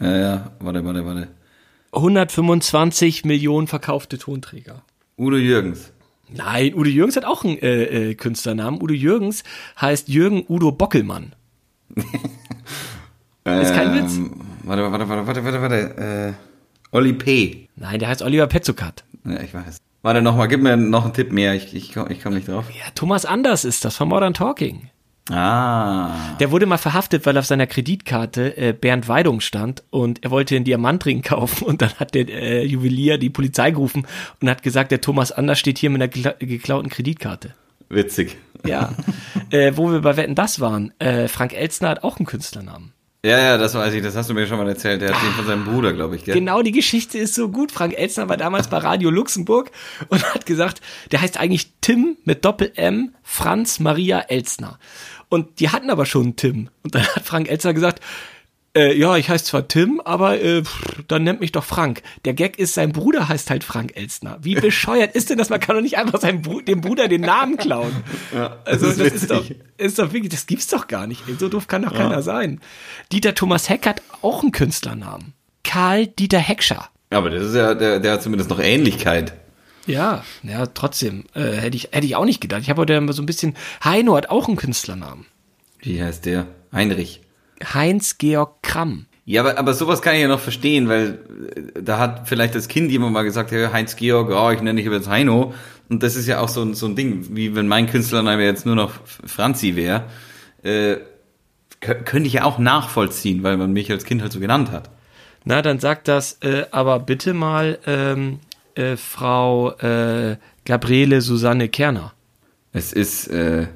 [SPEAKER 3] Ja, ja, warte, warte, warte.
[SPEAKER 2] 125 Millionen verkaufte Tonträger.
[SPEAKER 3] Udo Jürgens.
[SPEAKER 2] Nein, Udo Jürgens hat auch einen äh, äh, Künstlernamen. Udo Jürgens heißt Jürgen Udo Bockelmann. Ist kein Witz.
[SPEAKER 3] Ähm, Warte, warte, warte, warte, warte, warte. Äh, Olli P.
[SPEAKER 2] Nein, der heißt Oliver Petzokat.
[SPEAKER 3] Ja, ich weiß. Warte, nochmal, gib mir noch einen Tipp mehr. Ich, ich, ich komm nicht drauf.
[SPEAKER 2] Ja, Thomas Anders ist das von Modern Talking.
[SPEAKER 3] Ah.
[SPEAKER 2] Der wurde mal verhaftet, weil auf seiner Kreditkarte äh, Bernd Weidung stand und er wollte einen Diamantring kaufen und dann hat der äh, Juwelier die Polizei gerufen und hat gesagt, der Thomas Anders steht hier mit einer gekla geklauten Kreditkarte.
[SPEAKER 3] Witzig.
[SPEAKER 2] Ja. äh, wo wir bei Wetten das waren, äh, Frank Elstner hat auch einen Künstlernamen.
[SPEAKER 3] Ja, ja, das weiß ich. Das hast du mir schon mal erzählt. Der hat den von seinem Bruder, glaube ich, gell?
[SPEAKER 2] Genau, die Geschichte ist so gut. Frank Elstner war damals bei Radio Luxemburg und hat gesagt, der heißt eigentlich Tim mit Doppel-M Franz Maria Elstner. Und die hatten aber schon einen Tim. Und dann hat Frank Elstner gesagt, äh, ja, ich heiße zwar Tim, aber äh, pff, dann nennt mich doch Frank. Der Gag ist, sein Bruder heißt halt Frank Elstner. Wie bescheuert ist denn das? Man kann doch nicht einfach seinem Bru dem Bruder den Namen klauen.
[SPEAKER 3] Ja,
[SPEAKER 2] Also
[SPEAKER 3] das
[SPEAKER 2] das,
[SPEAKER 3] ist
[SPEAKER 2] ist, doch, ist doch wirklich, das gibt's doch gar nicht. So doof kann doch keiner sein. Dieter Thomas Heck hat auch einen Künstlernamen. Karl Dieter Heckscher.
[SPEAKER 3] Aber das ist ja, der, der hat zumindest noch Ähnlichkeit.
[SPEAKER 2] Ja, ja, trotzdem. Äh, hätte, ich, hätte ich auch nicht gedacht. Ich habe heute so ein bisschen. Heino hat auch einen Künstlernamen.
[SPEAKER 3] Wie heißt der? Heinrich.
[SPEAKER 2] Heinz-Georg Kramm.
[SPEAKER 3] Ja, aber, aber sowas kann ich ja noch verstehen, weil äh, da hat vielleicht das Kind jemand mal gesagt, hey, Heinz Georg, oh, ich nenne dich jetzt Heino. Und das ist ja auch so, ein- so ein Ding, wie wenn mein Künstlername jetzt nur noch Franzi wäre, äh, kö- könnte ich ja auch nachvollziehen, weil man mich als Kind halt so genannt hat.
[SPEAKER 2] Na, dann sagt das äh, aber bitte mal ähm, äh, Frau äh, Gabriele Susanne Kerner.
[SPEAKER 3] Es ist äh,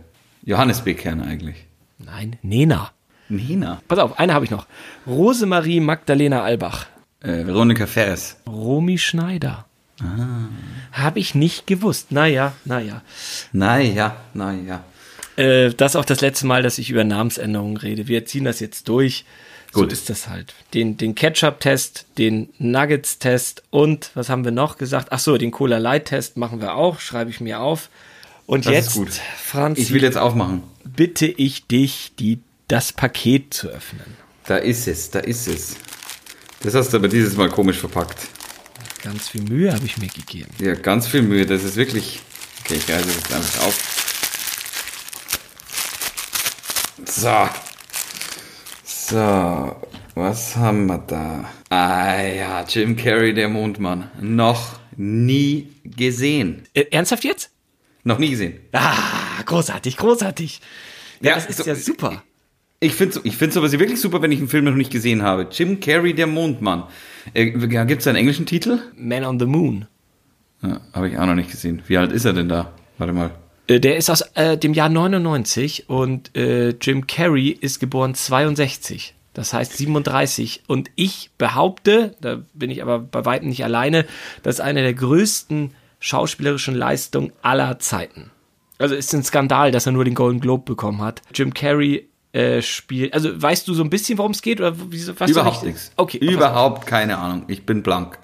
[SPEAKER 3] Johannes B. Kerner eigentlich.
[SPEAKER 2] Nein, Nena.
[SPEAKER 3] Nina.
[SPEAKER 2] Pass auf, eine habe ich noch. Rosemarie Magdalena Albach.
[SPEAKER 3] Äh, Veronika Ferres.
[SPEAKER 2] Romy Schneider. Habe ich nicht gewusst. Naja, naja.
[SPEAKER 3] Naja, naja.
[SPEAKER 2] Äh, das ist auch das letzte Mal, dass ich über Namensänderungen rede. Wir ziehen das jetzt durch. So
[SPEAKER 3] Gut.
[SPEAKER 2] ist das halt. Den, den Ketchup-Test, den Nuggets-Test und was haben wir noch gesagt? Ach so, den Cola Light-Test machen wir auch, schreibe ich mir auf. Und
[SPEAKER 3] Das
[SPEAKER 2] jetzt. Franz,
[SPEAKER 3] Ich will jetzt aufmachen.
[SPEAKER 2] bitte ich dich, die, das Paket zu öffnen.
[SPEAKER 3] Da ist es, da ist es. Das hast du aber dieses Mal komisch verpackt.
[SPEAKER 2] Ganz viel Mühe habe ich mir gegeben.
[SPEAKER 3] Ja, ganz viel Mühe. Das ist wirklich. Okay, ich reiße das einfach auf. So. So. Was haben wir da? Ah ja, Jim Carrey, der Mondmann. Noch nie gesehen.
[SPEAKER 2] Äh, ernsthaft jetzt?
[SPEAKER 3] Noch nie gesehen.
[SPEAKER 2] Ah, großartig, großartig. Ja,
[SPEAKER 3] Ja,
[SPEAKER 2] das ist
[SPEAKER 3] so-
[SPEAKER 2] ja super.
[SPEAKER 3] Ich finde ich find sowas wirklich super, wenn ich einen Film noch nicht gesehen habe. Jim Carrey, der Mondmann. Äh, Gibt es einen englischen Titel?
[SPEAKER 2] Man on the Moon.
[SPEAKER 3] Ja, habe ich auch noch nicht gesehen. Wie alt ist er denn da? Warte mal.
[SPEAKER 2] Äh, Der ist aus äh, dem Jahr 99 und äh, Jim Carrey ist geboren 62. Das heißt 37. Und ich behaupte, da bin ich aber bei weitem nicht alleine, das ist eine der größten schauspielerischen Leistungen aller Zeiten. Also ist ein Skandal, dass er nur den Golden Globe bekommen hat. Jim Carrey äh, spielt. Also weißt du so ein bisschen, worum es geht oder? Was
[SPEAKER 3] Überhaupt nichts.
[SPEAKER 2] Okay.
[SPEAKER 3] Überhaupt keine Ahnung. Ich bin blank.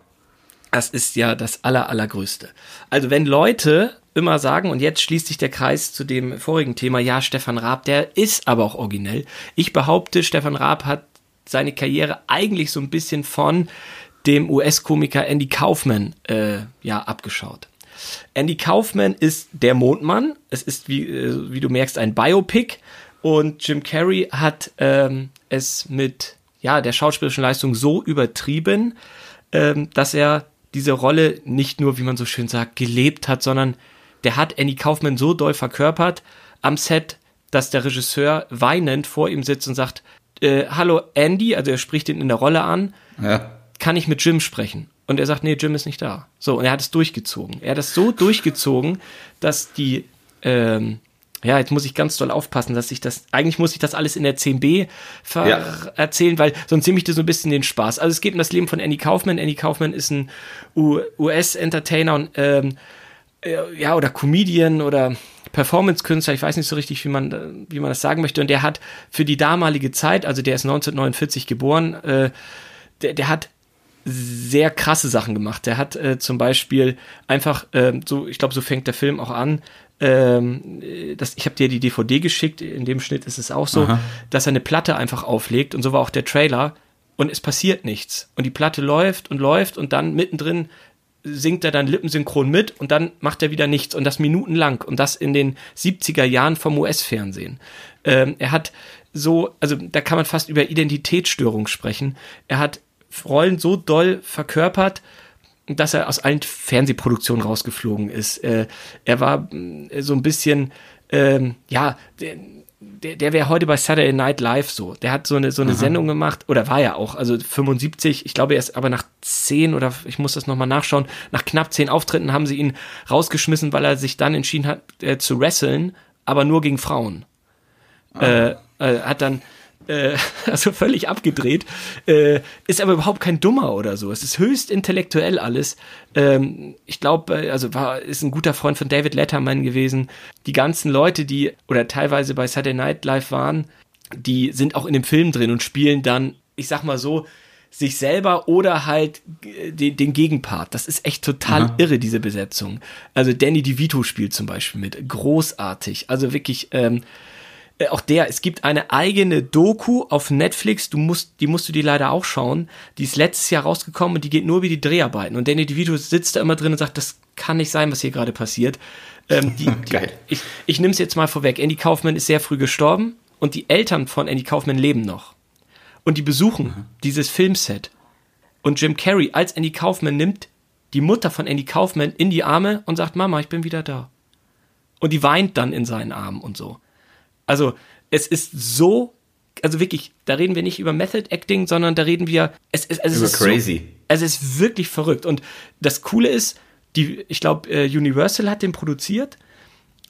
[SPEAKER 2] Das ist ja das aller, allergrößte. Also wenn Leute immer sagen, und jetzt schließt sich der Kreis zu dem vorigen Thema, ja, Stefan Raab, der ist aber auch originell. Ich behaupte, Stefan Raab hat seine Karriere eigentlich so ein bisschen von dem US-Komiker Andy Kaufman äh, ja, abgeschaut. Andy Kaufman ist der Mondmann. Es ist, wie, äh, wie du merkst, ein Biopic. Und Jim Carrey hat ähm, es mit ja, der schauspielerischen Leistung so übertrieben, ähm, dass er diese Rolle nicht nur, wie man so schön sagt, gelebt hat, sondern der hat Andy Kaufman so doll verkörpert am Set, dass der Regisseur weinend vor ihm sitzt und sagt, äh, hallo Andy, also er spricht ihn in der Rolle an,
[SPEAKER 3] Ja.
[SPEAKER 2] kann ich mit Jim sprechen? Und er sagt, nee, Jim ist nicht da. So, und er hat es durchgezogen. Er hat es so durchgezogen, dass die, ähm, ja, jetzt muss ich ganz doll aufpassen, dass ich das, eigentlich muss ich das alles in der 10b ver
[SPEAKER 3] Ja.
[SPEAKER 2] erzählen, weil sonst nehme ich dir so ein bisschen den Spaß. Also es geht um das Leben von Andy Kaufman. Andy Kaufman ist ein US-Entertainer und, ähm, äh, ja, oder Comedian oder Performance-Künstler, ich weiß nicht so richtig, wie man, äh, wie man das sagen möchte. Und der hat für die damalige Zeit, also der ist 1949 geboren, äh, der, der hat sehr krasse Sachen gemacht. Der hat äh, zum Beispiel einfach, ähm, so, ich glaube, so fängt der Film auch an. Ähm, äh, das, ich habe dir die DVD geschickt, in dem Schnitt ist es auch so,
[SPEAKER 3] Aha.
[SPEAKER 2] dass er eine Platte einfach auflegt und so war auch der Trailer und es passiert nichts. Und die Platte läuft und läuft und dann mittendrin singt er dann lippensynchron mit und dann macht er wieder nichts und das minutenlang und das in den 70er Jahren vom US-Fernsehen. Ähm, er hat so, also da kann man fast über Identitätsstörung sprechen. Er hat Rollen so doll verkörpert, dass er aus allen Fernsehproduktionen rausgeflogen ist. Äh, er war mh, so ein bisschen, ähm, ja, der, der, der wäre heute bei Saturday Night Live so. Der hat so eine, so eine
[SPEAKER 3] Aha.
[SPEAKER 2] Sendung gemacht, oder war ja auch, also 75, ich glaube, er ist aber nach zehn oder ich muss das nochmal nachschauen, nach knapp zehn Auftritten haben sie ihn rausgeschmissen, weil er sich dann entschieden hat, äh, zu wresteln, aber nur gegen Frauen. Äh, äh, hat dann äh, also völlig abgedreht, äh, ist aber überhaupt kein Dummer oder so. Es ist höchst intellektuell alles. Ähm, ich glaube, also war ist ein guter Freund von David Letterman gewesen. Die ganzen Leute, die oder teilweise bei Saturday Night Live waren, die sind auch in dem Film drin und spielen dann, ich sag mal so, sich selber oder halt äh, den, den Gegenpart. Das ist echt total
[SPEAKER 3] Aha.
[SPEAKER 2] irre, diese Besetzung. Also Danny DeVito spielt zum Beispiel mit. Großartig. Also wirklich, ähm, äh, auch der, es gibt eine eigene Doku auf Netflix, du musst, die musst du dir leider auch schauen. Die ist letztes Jahr rausgekommen und die geht nur über die Dreharbeiten. Und Danny DeVito sitzt da immer drin und sagt, das kann nicht sein, was hier gerade passiert. Ähm, die,
[SPEAKER 3] Geil.
[SPEAKER 2] Ich, ich nehme es jetzt mal vorweg. Andy Kaufman ist sehr früh gestorben und die Eltern von Andy Kaufman leben noch. Und die besuchen dieses Filmset. Und Jim Carrey als Andy Kaufman nimmt die Mutter von Andy Kaufman in die Arme und sagt, Mama, ich bin wieder da. Und die weint dann in seinen Armen und so. Also, es ist so, also wirklich, da reden wir nicht über Method Acting, sondern da reden wir, es, es, es
[SPEAKER 3] Über
[SPEAKER 2] ist
[SPEAKER 3] crazy.
[SPEAKER 2] So, es ist wirklich verrückt. Und das Coole ist, die, ich glaube, äh, Universal hat den produziert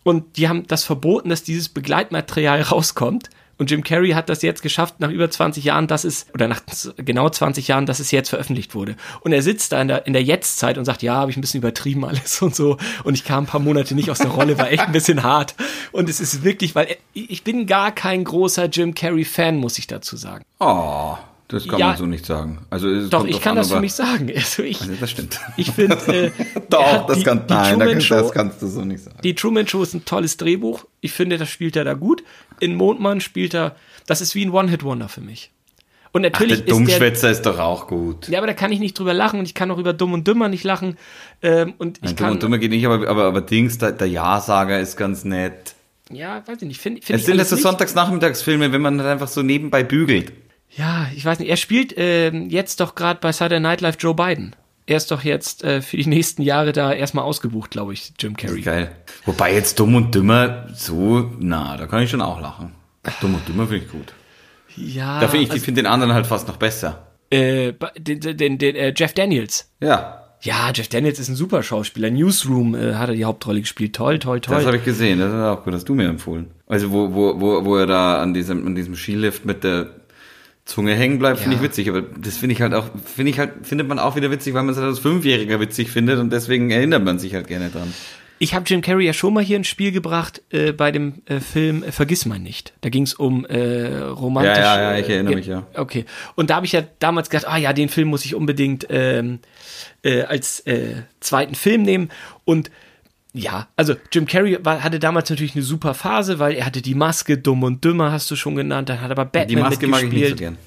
[SPEAKER 2] und die haben das verboten, dass dieses Begleitmaterial rauskommt. Und Jim Carrey hat das jetzt geschafft, nach über 20 Jahren, dass es, oder nach genau 20 Jahren, dass es jetzt veröffentlicht wurde. Und er sitzt da in der, in der Jetztzeit und sagt, ja, habe ich ein bisschen übertrieben alles und so. Und ich kam ein paar Monate nicht aus der Rolle, war echt ein bisschen hart. Und es ist wirklich, weil ich bin gar kein großer Jim Carrey-Fan, muss ich dazu sagen.
[SPEAKER 3] Oh, das kann
[SPEAKER 2] Ja.
[SPEAKER 3] man so nicht sagen. Also es
[SPEAKER 2] Doch, ich kann
[SPEAKER 3] an,
[SPEAKER 2] das für mich sagen. Also ich,
[SPEAKER 3] Also das stimmt.
[SPEAKER 2] ich finde, äh,
[SPEAKER 3] Doch, das,
[SPEAKER 2] die-
[SPEAKER 3] kann,
[SPEAKER 2] die
[SPEAKER 3] nein,
[SPEAKER 2] Truman Show-
[SPEAKER 3] das kannst du so nicht sagen.
[SPEAKER 2] Die Truman Show ist ein tolles Drehbuch. Ich finde, das spielt er da gut. In Mondmann spielt er, das ist wie ein One-Hit-Wonder für mich. Und
[SPEAKER 3] Ach,
[SPEAKER 2] natürlich
[SPEAKER 3] der
[SPEAKER 2] ist der,
[SPEAKER 3] Dummschwätzer ist doch auch gut.
[SPEAKER 2] ja, aber da kann ich nicht drüber lachen und ich kann auch über Dumm und Dümmer nicht lachen. Ähm, und ich
[SPEAKER 3] Nein, Dumm
[SPEAKER 2] kann,
[SPEAKER 3] und Dummer geht nicht, aber, aber, aber Dings, der, der Ja-Sager ist ganz nett.
[SPEAKER 2] ja, weiß ich nicht, finde find
[SPEAKER 3] Es
[SPEAKER 2] ich
[SPEAKER 3] sind das so. Sonntagsnachmittagsfilme, wenn man halt einfach so nebenbei bügelt.
[SPEAKER 2] Ja, ich weiß nicht. Er spielt ähm, jetzt doch gerade bei Saturday Night Live Joe Biden. Er ist doch jetzt äh, für die nächsten Jahre da erstmal ausgebucht, glaube ich, Jim Carrey.
[SPEAKER 3] Geil. Wobei jetzt Dumm und Dümmer so, na, da kann ich schon auch lachen. Dumm und Dümmer finde ich gut.
[SPEAKER 2] Ja,
[SPEAKER 3] Da finde ich, ich
[SPEAKER 2] also,
[SPEAKER 3] finde den anderen halt fast noch besser.
[SPEAKER 2] äh, den, den, den, den äh, Jeff Daniels.
[SPEAKER 3] Ja,
[SPEAKER 2] Ja, Jeff Daniels ist ein super Schauspieler. Newsroom äh, hat er die Hauptrolle gespielt. Toll, toll, toll.
[SPEAKER 3] das habe ich gesehen. Das ist auch gut, das hast du mir empfohlen. Also wo, wo, wo, wo er da an diesem, an diesem Skilift mit der Zunge hängen bleibt, finde
[SPEAKER 2] Ja.
[SPEAKER 3] ich witzig. Aber das finde ich halt auch, finde ich halt, findet man auch wieder witzig, weil man es halt als Fünfjähriger witzig findet und deswegen erinnert man sich halt gerne dran.
[SPEAKER 2] Ich habe Jim Carrey ja schon mal hier ins Spiel gebracht äh, bei dem äh, Film äh, Vergiss mein nicht. Da ging es um äh, romantisch.
[SPEAKER 3] Ja, ja, ja, ich erinnere mich, ja.
[SPEAKER 2] Okay. Und da habe ich ja damals gedacht, ah ja, den Film muss ich unbedingt ähm, äh, als äh, zweiten Film nehmen. Und ja, also Jim Carrey war, hatte damals natürlich eine super Phase, weil er hatte die Maske, Dumm und Dümmer hast du schon genannt, dann hat er aber Batman
[SPEAKER 3] Die Maske mag ich
[SPEAKER 2] mitgespielt.
[SPEAKER 3] nicht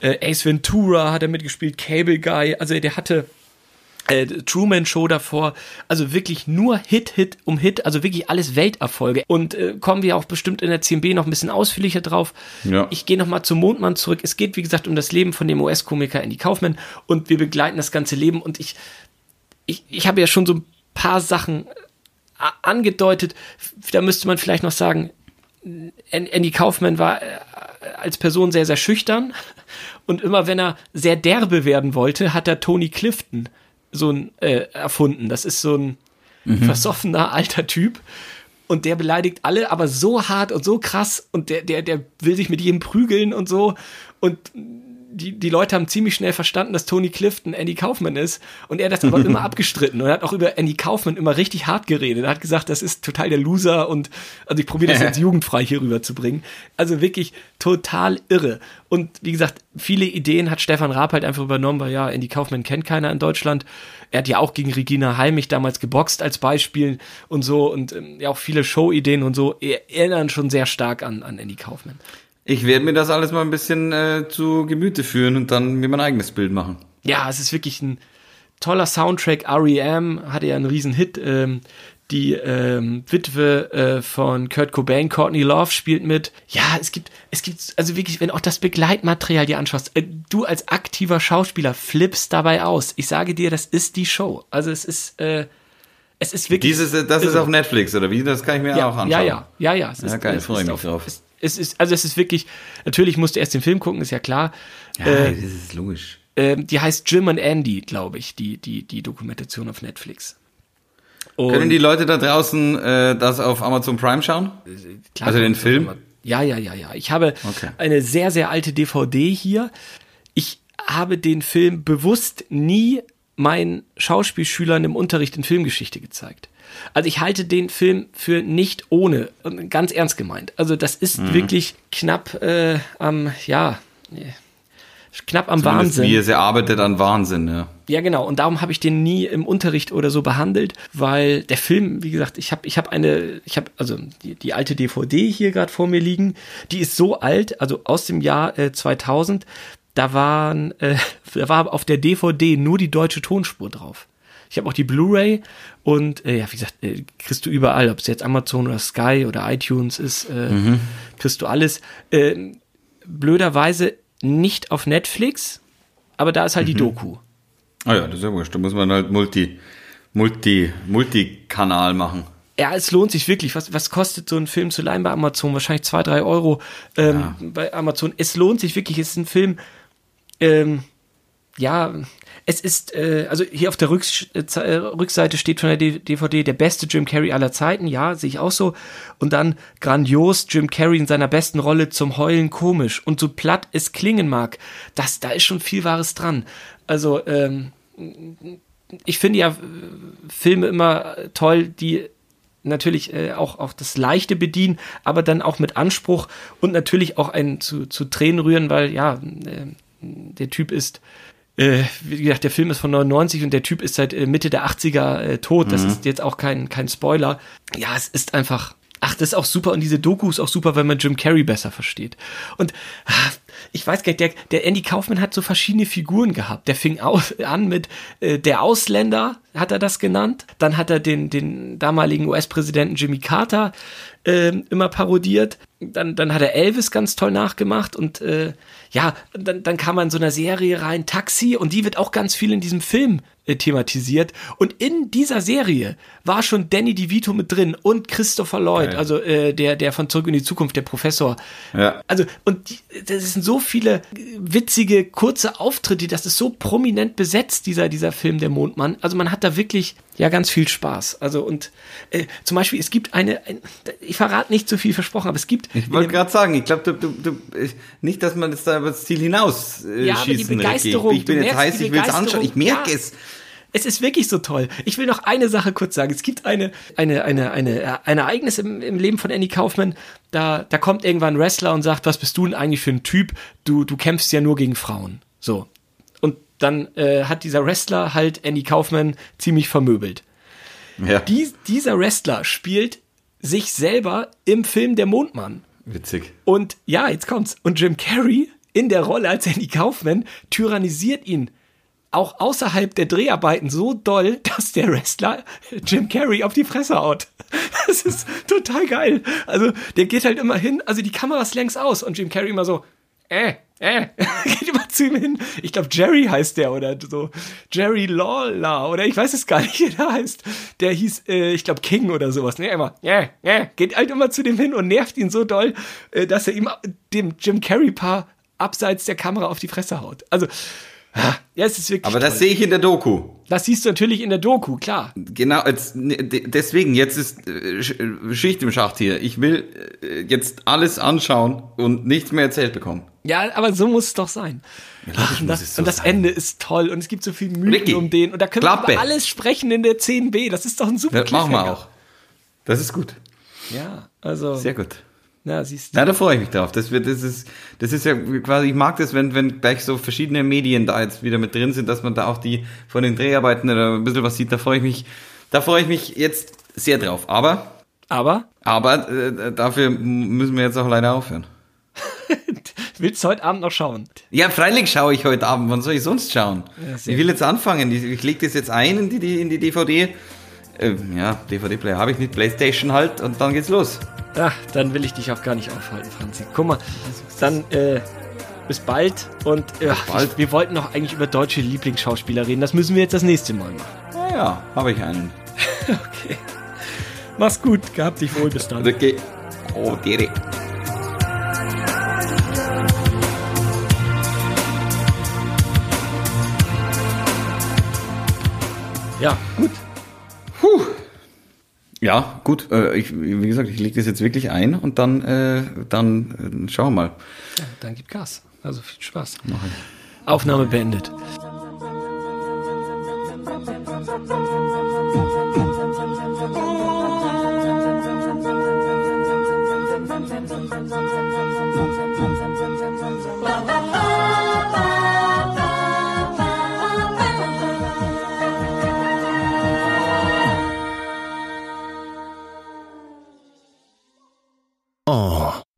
[SPEAKER 3] so gern.
[SPEAKER 2] Äh, Ace Ventura hat er mitgespielt, Cable Guy, also der hatte äh, Truman Show davor, also wirklich nur Hit, Hit um Hit, also wirklich alles Welterfolge. Und äh, kommen wir auch bestimmt in der CMB noch ein bisschen ausführlicher drauf.
[SPEAKER 3] Ja.
[SPEAKER 2] Ich gehe nochmal zum Mondmann zurück. Es geht, wie gesagt, um das Leben von dem US-Komiker Andy Kaufman und wir begleiten das ganze Leben und ich, ich, ich habe ja schon so ein paar Sachen angedeutet. Da müsste man vielleicht noch sagen, An- Andy Kaufman war äh, als Person sehr, sehr schüchtern. Und immer wenn er sehr derbe werden wollte, hat er Tony Clifton so ein äh, erfunden. Das ist so ein versoffener alter Typ. Und der beleidigt alle, aber so hart und so krass. Und der, der, der will sich mit jedem prügeln und so. Und die, die Leute haben ziemlich schnell verstanden, dass Tony Clifton Andy Kaufman ist. Und er hat das aber immer abgestritten. Und er hat auch über Andy Kaufman immer richtig hart geredet. Er hat gesagt, das ist total der Loser und also ich probiere das jetzt jugendfrei hier rüber zu bringen. Also wirklich total irre. Und wie gesagt, viele Ideen hat Stefan Raab halt einfach übernommen, weil ja, Andy Kaufman kennt keiner in Deutschland. Er hat ja auch gegen Regina Heimich damals geboxt als Beispiel und so und ähm, ja auch viele Show-Ideen und so er- erinnern schon sehr stark an, an Andy Kaufman.
[SPEAKER 3] Ich werde mir das alles mal ein bisschen äh, zu Gemüte führen und dann mir mein eigenes Bild machen.
[SPEAKER 2] ja, es ist wirklich ein toller Soundtrack. R.E.M. hatte ja einen riesen Hit. Ähm, die ähm, Witwe äh, von Kurt Cobain, Courtney Love, spielt mit. Ja, es gibt, es gibt, also wirklich, wenn auch das Begleitmaterial dir anschaust, äh, du als aktiver Schauspieler flippst dabei aus. Ich sage dir, das ist die Show. Also es ist, äh, es ist wirklich.
[SPEAKER 3] Dieses, äh, das ist auf Netflix, oder wie? Das kann ich mir
[SPEAKER 2] ja,
[SPEAKER 3] auch anschauen.
[SPEAKER 2] Ja, ja, ja, ja. Es
[SPEAKER 3] Ja, geil,
[SPEAKER 2] es
[SPEAKER 3] freue
[SPEAKER 2] ist
[SPEAKER 3] mich
[SPEAKER 2] auf-
[SPEAKER 3] drauf.
[SPEAKER 2] Es, es ist, also es ist wirklich, natürlich musst du erst den Film gucken, ist ja klar.
[SPEAKER 3] Ja,
[SPEAKER 2] Äh,
[SPEAKER 3] das ist logisch.
[SPEAKER 2] ähm, die heißt Jim and Andy, glaube ich, die, die, die Dokumentation auf Netflix. Und
[SPEAKER 3] Können die Leute da draußen äh, das auf Amazon Prime schauen?
[SPEAKER 2] klar,
[SPEAKER 3] also den Film?
[SPEAKER 2] Ja, ja, ja, ja. Ich habe
[SPEAKER 3] Okay.
[SPEAKER 2] eine sehr, sehr alte DVD hier. Ich habe den Film bewusst nie meinen Schauspielschülern im Unterricht in Filmgeschichte gezeigt. Also ich halte den Film für nicht ohne, ganz ernst gemeint. Also das ist
[SPEAKER 3] Mhm.
[SPEAKER 2] wirklich knapp äh, am, ja, knapp am
[SPEAKER 3] Zumindest
[SPEAKER 2] Wahnsinn.
[SPEAKER 3] Wie es arbeitet an Wahnsinn, ja.
[SPEAKER 2] Ja, genau. Und darum habe ich den nie im Unterricht oder so behandelt, weil der Film, wie gesagt, ich habe ich hab eine, ich habe also die, die alte DVD hier gerade vor mir liegen. Die ist so alt, also aus dem Jahr äh, 2000. Da waren, äh, da war auf der DVD nur die deutsche Tonspur drauf. Ich habe auch die Blu-ray und äh, ja, wie gesagt, äh, kriegst du überall, ob es jetzt Amazon oder Sky oder iTunes ist, äh, kriegst du alles. Äh, blöderweise nicht auf Netflix, aber da ist halt die Doku.
[SPEAKER 3] Ah ja, das ist ja wurscht. Da muss man halt Multi, Multi, Multikanal machen.
[SPEAKER 2] Ja, es lohnt sich wirklich. Was, was kostet so ein Film zu leihen bei Amazon? Wahrscheinlich zwei, drei Euro ähm, bei Amazon. Es lohnt sich wirklich. Es ist ein Film, ähm, ja, es ist, äh, also hier auf der Rücks äh, äh, Rückseite steht von der D- DVD der beste Jim Carrey aller Zeiten. Ja, sehe ich auch so. Und dann grandios Jim Carrey in seiner besten Rolle zum Heulen komisch. Und so platt es klingen mag, das, da ist schon viel Wahres dran. Also, ähm, ich finde ja äh, Filme immer toll, die natürlich äh, auch, auch das Leichte bedienen, aber dann auch mit Anspruch und natürlich auch einen zu, zu Tränen rühren, weil ja, äh, der Typ ist, äh, wie gesagt, der Film ist von 99 und der Typ ist seit äh, Mitte der 80er äh, tot. Das
[SPEAKER 3] Mhm.
[SPEAKER 2] ist jetzt auch kein, kein Spoiler. Ja, es ist einfach. Ach, das ist auch super und diese Doku ist auch super, weil man Jim Carrey besser versteht. Und ah, ich weiß gar nicht, der, der Andy Kaufman hat so verschiedene Figuren gehabt. Der fing aus, an mit äh, der Ausländer, hat er das genannt. Dann hat er den, den damaligen US-Präsidenten Jimmy Carter ähm, immer parodiert. Dann, dann hat er Elvis ganz toll nachgemacht und äh, ja, dann, dann kam er in so einer Serie rein, Taxi, und die wird auch ganz viel in diesem Film äh, thematisiert. Und in dieser Serie war schon Danny DeVito mit drin und Christopher Lloyd,
[SPEAKER 3] Geil.
[SPEAKER 2] also äh, der, der von Zurück in die Zukunft, der Professor.
[SPEAKER 3] Ja.
[SPEAKER 2] Also, und die, das sind so viele witzige, kurze Auftritte, das ist so prominent besetzt, dieser, dieser Film, der Mondmann. Also man hat da wirklich, ja, ganz viel Spaß. Also, und äh, zum Beispiel, es gibt eine, ein, ich verrate nicht zu viel versprochen, aber es gibt.
[SPEAKER 3] Ich wollte gerade sagen, ich glaube, du, du, du, ich- nicht, dass man jetzt da über das Ziel hinaus äh,
[SPEAKER 2] Ja, aber die
[SPEAKER 3] schießen.
[SPEAKER 2] Begeisterung,
[SPEAKER 3] Ich bin jetzt heiß, ich will es anschauen. Ich merke
[SPEAKER 2] ja.
[SPEAKER 3] es.
[SPEAKER 2] Es ist wirklich so toll. Ich will noch eine Sache kurz sagen. Es gibt eine, eine, eine, eine, ein Ereignis im, im Leben von Andy Kaufman. Da, da kommt irgendwann ein Wrestler und sagt, was bist du denn eigentlich für ein Typ? Du, du kämpfst ja nur gegen Frauen. So. Und dann äh, hat dieser Wrestler halt Andy Kaufman ziemlich vermöbelt.
[SPEAKER 3] Ja.
[SPEAKER 2] Dies, dieser Wrestler spielt sich selber im Film Der Mondmann.
[SPEAKER 3] Witzig.
[SPEAKER 2] Und ja, jetzt kommt's. Und Jim Carrey in der Rolle als Andy Kaufman tyrannisiert ihn auch außerhalb der Dreharbeiten so doll, dass der Wrestler Jim Carrey auf die Fresse haut. Das ist total geil. Also, der geht halt immer hin, also die Kamera ist längs aus und Jim Carrey immer so, äh, äh, geht immer zu ihm hin. Ich glaube, Jerry heißt der oder so. Jerry Lawler oder ich weiß es gar nicht, wie der heißt. Der hieß, äh, ich glaube, King oder sowas. Ne, immer, ja, ja, geht halt immer zu dem hin und nervt ihn so doll, äh, dass er ihm dem Jim Carrey-Paar abseits der Kamera auf die Fresse haut. Also, ja, es ist wirklich.
[SPEAKER 3] Aber das
[SPEAKER 2] toll.
[SPEAKER 3] sehe ich in der Doku.
[SPEAKER 2] Das siehst du natürlich in der Doku, klar.
[SPEAKER 3] Genau, jetzt, ne, de- deswegen, jetzt ist äh, Sch- Schicht im Schacht hier. Ich will äh, jetzt alles anschauen und nichts mehr erzählt bekommen.
[SPEAKER 2] Ja, aber so muss es doch sein. Ach, und das,
[SPEAKER 3] es so
[SPEAKER 2] und das
[SPEAKER 3] sein.
[SPEAKER 2] Ende ist toll und es gibt so viel Mythen
[SPEAKER 3] Ricky,
[SPEAKER 2] um den und da können
[SPEAKER 3] Klappe.
[SPEAKER 2] wir über alles sprechen in der 10b. Das ist doch ein super
[SPEAKER 3] Das machen wir auch. Das ist gut.
[SPEAKER 2] Ja, also.
[SPEAKER 3] Sehr gut.
[SPEAKER 2] Ja, siehst du.
[SPEAKER 3] Ja, da freue ich mich drauf. Das wird, das ist, das ist ja quasi, ich mag das, wenn, wenn gleich so verschiedene Medien da jetzt wieder mit drin sind, dass man da auch die von den Dreharbeiten oder ein bisschen was sieht. Da freue ich mich, da freue ich mich jetzt sehr drauf. Aber,
[SPEAKER 2] Aber
[SPEAKER 3] aber äh, dafür müssen wir jetzt auch leider aufhören.
[SPEAKER 2] willst du heute Abend noch schauen?
[SPEAKER 3] Ja, freilich schaue ich heute Abend. Wann soll ich sonst schauen?
[SPEAKER 2] Ja,
[SPEAKER 3] ich will jetzt anfangen. Ich, ich lege das jetzt ein in die, in die DVD. Äh, ja, DVD-Player habe ich nicht, Playstation halt und dann geht's los.
[SPEAKER 2] Ach, dann will ich dich auch gar nicht aufhalten, Franzi. Guck mal, dann äh, bis bald und äh,
[SPEAKER 3] bald.
[SPEAKER 2] Ich, wir wollten noch eigentlich über deutsche Lieblingsschauspieler reden. Das müssen wir jetzt das nächste Mal machen.
[SPEAKER 3] Naja, habe ich einen.
[SPEAKER 2] Okay. Mach's gut, gehabt dich wohl, bis dann.
[SPEAKER 3] Okay. Oh, Dere.
[SPEAKER 2] Ja, gut.
[SPEAKER 3] Ja, gut. Äh, ich, wie gesagt, ich lege das jetzt wirklich ein und dann, äh, dann äh, schauen wir mal.
[SPEAKER 2] Ja, dann gib Gas. Also viel Spaß. Aufnahme beendet.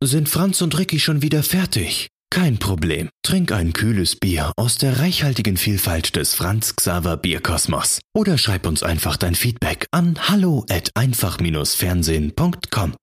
[SPEAKER 12] Sind Franz und Ricky schon wieder fertig? Kein Problem. Trink ein kühles Bier aus der reichhaltigen Vielfalt des Franz Xaver Bierkosmos. Oder schreib uns einfach dein Feedback an hallo at einfach-fernsehen.com.